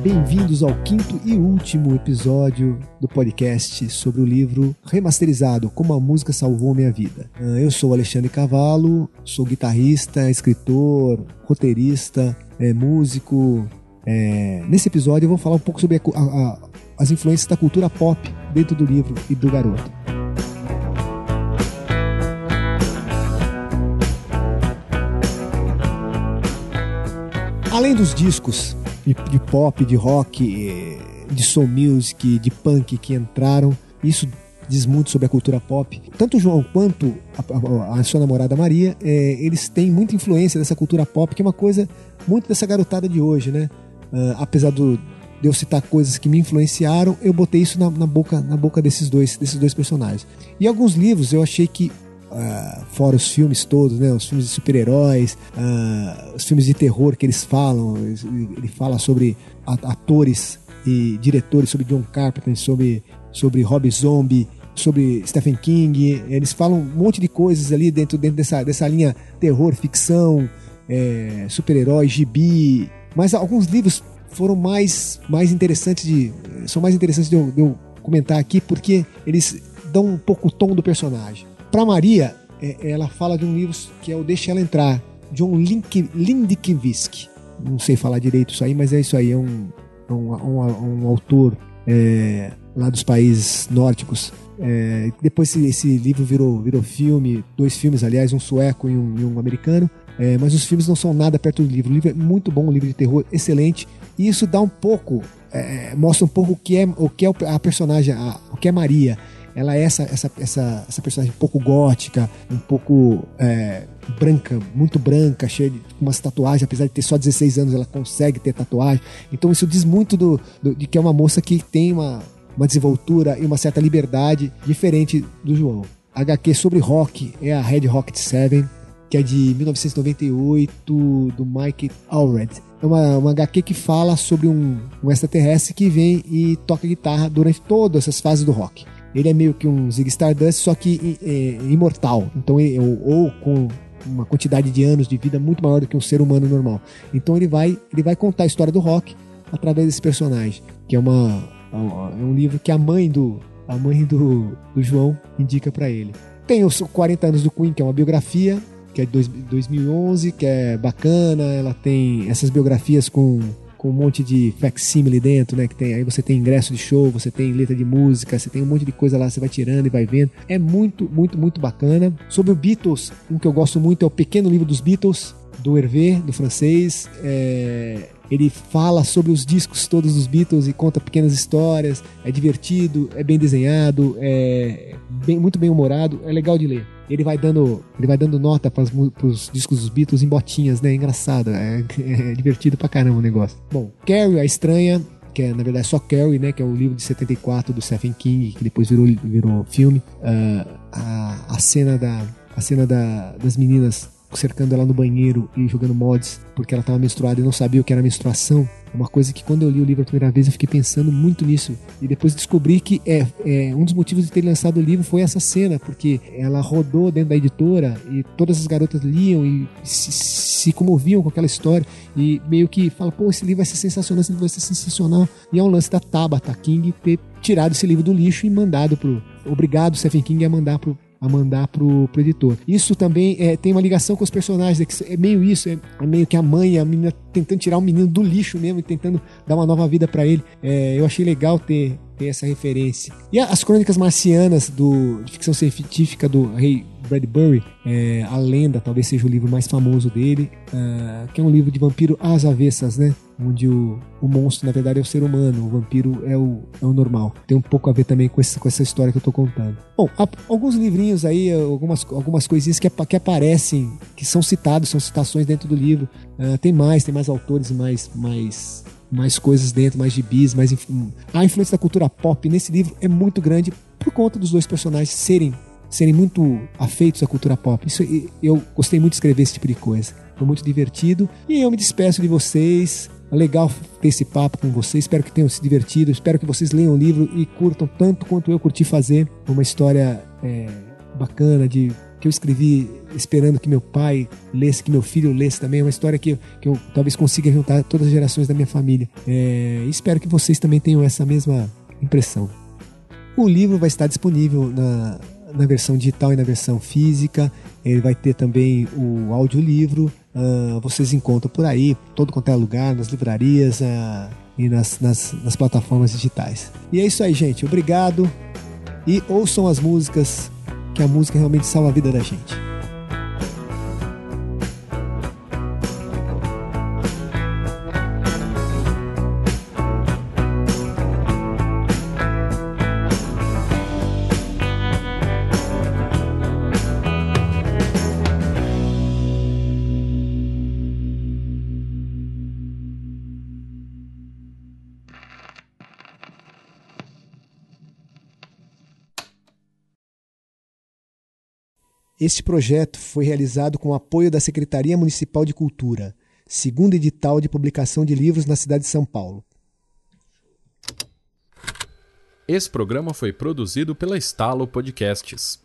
Bem-vindos ao quinto e último episódio do podcast sobre o livro remasterizado Como a Música Salvou Minha Vida. Ah, eu sou Alexandre Cavallo, sou guitarrista, escritor, roteirista, é, músico. É, nesse episódio eu vou falar um pouco sobre a, a, as influências da cultura pop dentro do livro e do garoto. Além dos discos de, de pop, de rock, eh, de soul music, de punk que entraram, isso diz muito sobre a cultura pop. Tanto o João quanto a, a, a sua namorada Maria, é, eles têm muita influência dessa cultura pop, que é uma coisa muito dessa garotada de hoje, né? Uh, apesar do, de eu citar coisas que me influenciaram, eu botei isso na, na, boca, na boca desses dois, desses dois personagens. E alguns livros eu achei que Uh, fora os filmes todos, né? Os filmes de super-heróis, uh, os filmes de terror que eles falam. Ele fala sobre atores e diretores, sobre John Carpenter, sobre, sobre Rob Zombie, sobre Stephen King. Eles falam um monte de coisas ali dentro, dentro dessa, dessa linha terror, ficção, é, super-herói, gibi. Mas alguns livros foram mais, mais interessantes de. são mais interessantes de eu, de eu comentar aqui porque eles dão um pouco o tom do personagem. Para Maria, é, ela fala de um livro que é o Deixa Ela Entrar, John Lindkvist. Não sei falar direito isso aí, mas é isso aí. É um, um, um, um autor é, lá dos países nórdicos. É, depois esse, esse, livro virou, virou filme, dois filmes, aliás, um sueco e um, e um americano. É, mas os filmes não são nada perto do livro. O livro é muito bom, um livro de terror excelente. E isso dá um pouco, é, mostra um pouco o que é, o que é a personagem, a, o que é Maria ela é essa, essa, essa, essa personagem um pouco gótica, um pouco é, branca, muito branca, cheia de umas tatuagens, apesar de ter só 16 anos, ela consegue ter tatuagem. Então isso diz muito do, do, de que é uma moça que tem uma, uma desenvoltura e uma certa liberdade diferente do João. A HQ sobre rock é a Red Rocket 7, que é de 1998, do Mike Allred. É uma, uma HQ que fala sobre um, um extraterrestre que vem e toca guitarra durante todas essas fases do rock. Ele é meio que um Zig Stardust, só que é, imortal. Então, ou com uma quantidade de anos de vida muito maior do que um ser humano normal. Então ele vai, ele vai contar a história do rock através desse personagem, que é uma é um livro que a mãe do a mãe do, do João indica para ele. Tem os 40 anos do Queen, que é uma biografia, que é de 2011, que é bacana, ela tem essas biografias com com um monte de facsimile dentro, né? Que tem, aí você tem ingresso de show, você tem letra de música, você tem um monte de coisa lá, você vai tirando e vai vendo. É muito, muito, muito bacana. Sobre o Beatles, um que eu gosto muito é o Pequeno Livro dos Beatles, do Hervé, do francês. É, ele fala sobre os discos todos dos Beatles e conta pequenas histórias. É divertido, é bem desenhado, é bem, muito bem humorado, é legal de ler ele vai dando, ele vai dando nota para os discos dos Beatles em botinhas, né? Engraçado, é, é, divertido pra caramba o negócio. Bom, Carrie, a estranha, que é na verdade só Carrie, né? Que é o livro de 74 do Stephen King, que depois virou, virou filme. Uh, a, a cena da a cena da, das meninas cercando ela no banheiro e jogando mods porque ela estava menstruada e não sabia o que era menstruação. É uma coisa que quando eu li o livro a primeira vez eu fiquei pensando muito nisso. E depois descobri que é, é um dos motivos de ter lançado o livro foi essa cena, porque ela rodou dentro da editora e todas as garotas liam e se, se comoviam com aquela história. E meio que fala, pô, esse livro vai ser sensacional, esse livro vai ser sensacional. E é um lance da Tabata King ter tirado esse livro do lixo e mandado pro. Obrigado, Stephen King, a mandar pro, a mandar pro, pro editor. Isso também é, tem uma ligação com os personagens, é, é meio isso, é, é, meio que a mãe a menina tentando tirar o menino do lixo mesmo e tentando dar uma nova vida para ele. É, eu achei legal ter, ter essa referência. E as crônicas marcianas do, de ficção científica do rei Bradbury, é, A Lenda, talvez seja o livro mais famoso dele, uh, que é um livro de vampiro às avessas, né? Onde o, o monstro, na verdade, é o ser humano, o vampiro é o, é o normal. Tem um pouco a ver também com, esse, com essa história que eu tô contando. Bom, há alguns livrinhos aí, algumas, algumas coisinhas que, que aparecem, que são citados, são citações dentro do livro. Uh, tem mais, tem mais autores mais, mais mais coisas dentro, mais gibis, mais a influência da cultura pop nesse livro é muito grande por conta dos dois personagens serem serem muito afeitos à cultura pop. Isso eu gostei muito de escrever esse tipo de coisa. Foi muito divertido e eu me despeço de vocês. Legal ter esse papo com vocês. Espero que tenham se divertido. Espero que vocês leiam o livro e curtam tanto quanto eu curti fazer. Uma história é, bacana de que eu escrevi esperando que meu pai lesse, que meu filho lesse também. É uma história que, que eu talvez consiga juntar todas as gerações da minha família. É, espero que vocês também tenham essa mesma impressão. O livro vai estar disponível na, na versão digital e na versão física. Ele vai ter também o audiolivro. Uh, vocês encontram por aí, todo quanto é lugar, nas livrarias uh, e nas, nas, nas plataformas digitais. E é isso aí, gente. Obrigado. E ouçam as músicas, que a música realmente salva a vida da gente. Este projeto foi realizado com o apoio da Secretaria Municipal de Cultura, segundo edital de publicação de livros na cidade de São Paulo. Esse programa foi produzido pela Estalo Podcasts.